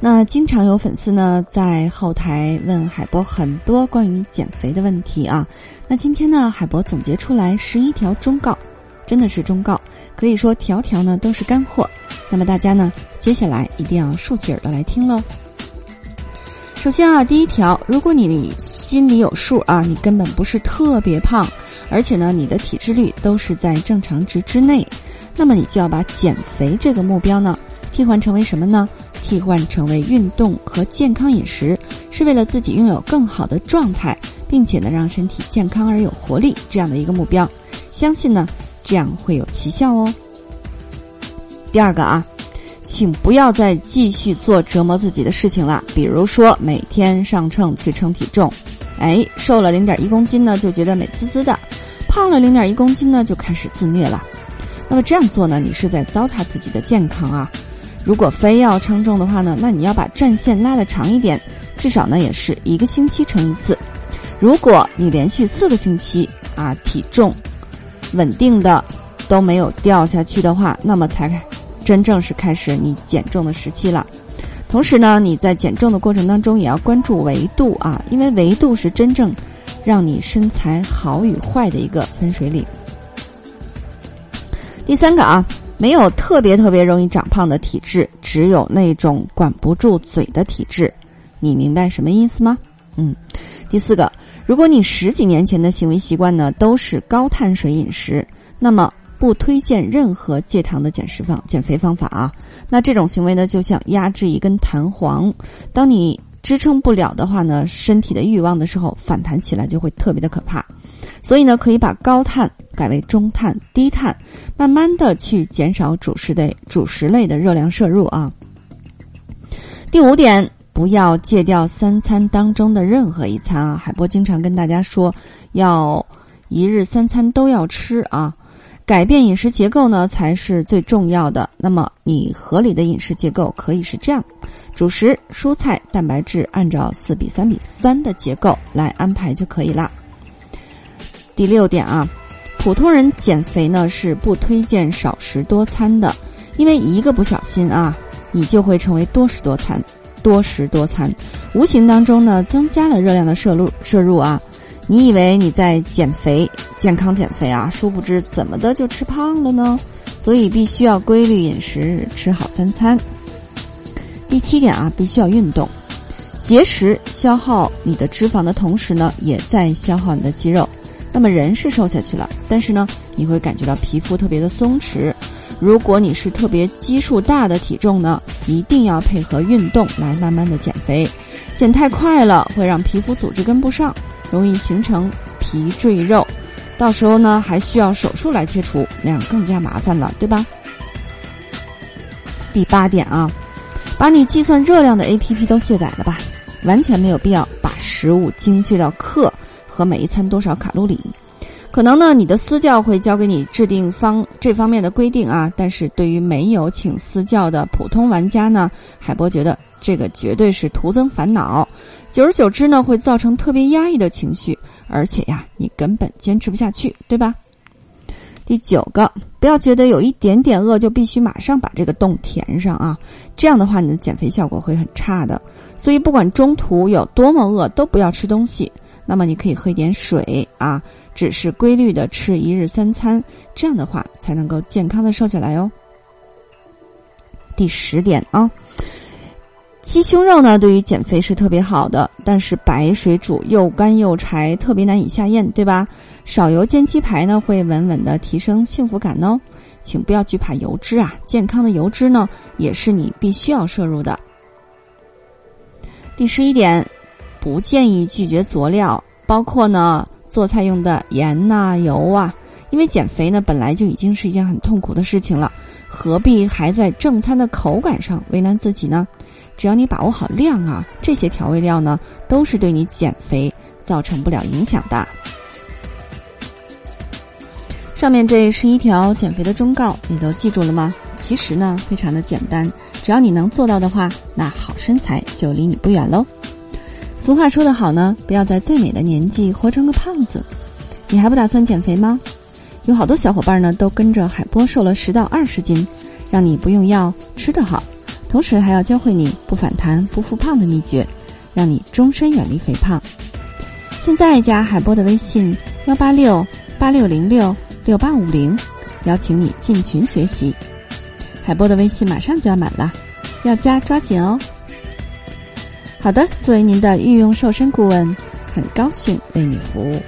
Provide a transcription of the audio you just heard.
那经常有粉丝呢在后台问海波很多关于减肥的问题啊。那今天呢，海博总结出来十一条忠告，真的是忠告，可以说条条呢都是干货。那么大家呢，接下来一定要竖起耳朵来听喽。首先啊，第一条，如果你心里有数啊，你根本不是特别胖，而且呢，你的体脂率都是在正常值之内，那么你就要把减肥这个目标呢，替换成为什么呢？替换成为运动和健康饮食，是为了自己拥有更好的状态，并且呢让身体健康而有活力这样的一个目标，相信呢这样会有奇效哦。第二个啊，请不要再继续做折磨自己的事情了，比如说每天上秤去称体重，哎，瘦了零点一公斤呢就觉得美滋滋的，胖了零点一公斤呢就开始自虐了，那么这样做呢，你是在糟蹋自己的健康啊。如果非要称重的话呢，那你要把战线拉得长一点，至少呢也是一个星期称一次。如果你连续四个星期啊体重稳定的都没有掉下去的话，那么才真正是开始你减重的时期了。同时呢，你在减重的过程当中也要关注维度啊，因为维度是真正让你身材好与坏的一个分水岭。第三个啊。没有特别特别容易长胖的体质，只有那种管不住嘴的体质。你明白什么意思吗？嗯。第四个，如果你十几年前的行为习惯呢都是高碳水饮食，那么不推荐任何戒糖的减食方减肥方法啊。那这种行为呢，就像压制一根弹簧，当你支撑不了的话呢，身体的欲望的时候反弹起来就会特别的可怕。所以呢，可以把高碳改为中碳、低碳，慢慢的去减少主食类、主食类的热量摄入啊。第五点，不要戒掉三餐当中的任何一餐啊。海波经常跟大家说，要一日三餐都要吃啊。改变饮食结构呢，才是最重要的。那么，你合理的饮食结构可以是这样：主食、蔬菜、蛋白质，按照四比三比三的结构来安排就可以了。第六点啊，普通人减肥呢是不推荐少食多餐的，因为一个不小心啊，你就会成为多食多餐，多食多餐，无形当中呢增加了热量的摄入摄入啊。你以为你在减肥、健康减肥啊，殊不知怎么的就吃胖了呢？所以必须要规律饮食，吃好三餐。第七点啊，必须要运动，节食消耗你的脂肪的同时呢，也在消耗你的肌肉。那么人是瘦下去了，但是呢，你会感觉到皮肤特别的松弛。如果你是特别基数大的体重呢，一定要配合运动来慢慢的减肥。减太快了会让皮肤组织跟不上，容易形成皮赘肉，到时候呢还需要手术来切除，那样更加麻烦了，对吧？第八点啊，把你计算热量的 APP 都卸载了吧，完全没有必要把食物精确到克。和每一餐多少卡路里？可能呢，你的私教会教给你制定方这方面的规定啊。但是对于没有请私教的普通玩家呢，海波觉得这个绝对是徒增烦恼。久而久之呢，会造成特别压抑的情绪，而且呀，你根本坚持不下去，对吧？第九个，不要觉得有一点点饿就必须马上把这个洞填上啊，这样的话你的减肥效果会很差的。所以不管中途有多么饿，都不要吃东西。那么你可以喝一点水啊，只是规律的吃一日三餐，这样的话才能够健康的瘦下来哦。第十点啊，鸡胸肉呢对于减肥是特别好的，但是白水煮又干又柴，特别难以下咽，对吧？少油煎鸡排呢会稳稳的提升幸福感哦，请不要惧怕油脂啊，健康的油脂呢也是你必须要摄入的。第十一点。不建议拒绝佐料，包括呢做菜用的盐呐、油啊，因为减肥呢本来就已经是一件很痛苦的事情了，何必还在正餐的口感上为难自己呢？只要你把握好量啊，这些调味料呢，都是对你减肥造成不了影响的。上面这十一条减肥的忠告，你都记住了吗？其实呢，非常的简单，只要你能做到的话，那好身材就离你不远喽。俗话说得好呢，不要在最美的年纪活成个胖子。你还不打算减肥吗？有好多小伙伴呢，都跟着海波瘦了十到二十斤，让你不用药吃得好，同时还要教会你不反弹不复胖的秘诀，让你终身远离肥胖。现在加海波的微信幺八六八六零六六八五零，邀请你进群学习。海波的微信马上就要满了，要加抓紧哦。好的，作为您的御用瘦身顾问，很高兴为你服务。